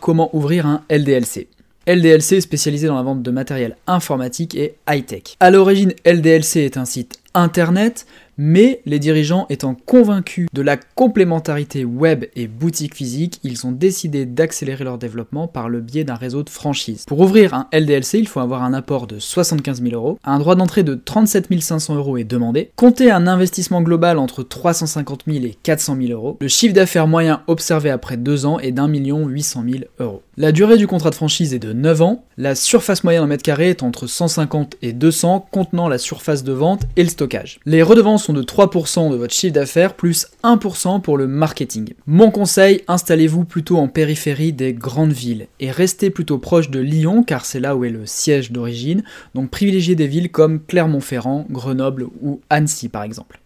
Comment ouvrir un LDLC LDLC est spécialisé dans la vente de matériel informatique et high-tech. A l'origine, LDLC est un site internet, mais les dirigeants étant convaincus de la complémentarité web et boutique physique, ils ont décidé d'accélérer leur développement par le biais d'un réseau de franchise. Pour ouvrir un LDLC, il faut avoir un apport de 75 000 euros, un droit d'entrée de 37 500 euros est demandé, compter un investissement global entre 350 000 et 400 000 euros, le chiffre d'affaires moyen observé après deux ans est d'un million 800 000 euros. La durée du contrat de franchise est de 9 ans, la surface moyenne en mètre carré est entre 150 et 200 contenant la surface de vente et le Les redevances sont de 3% de votre chiffre d'affaires plus 1% pour le marketing. Mon conseil, installez-vous plutôt en périphérie des grandes villes et restez plutôt proche de Lyon car c'est là où est le siège d'origine, donc privilégiez des villes comme Clermont-Ferrand, Grenoble ou Annecy par exemple.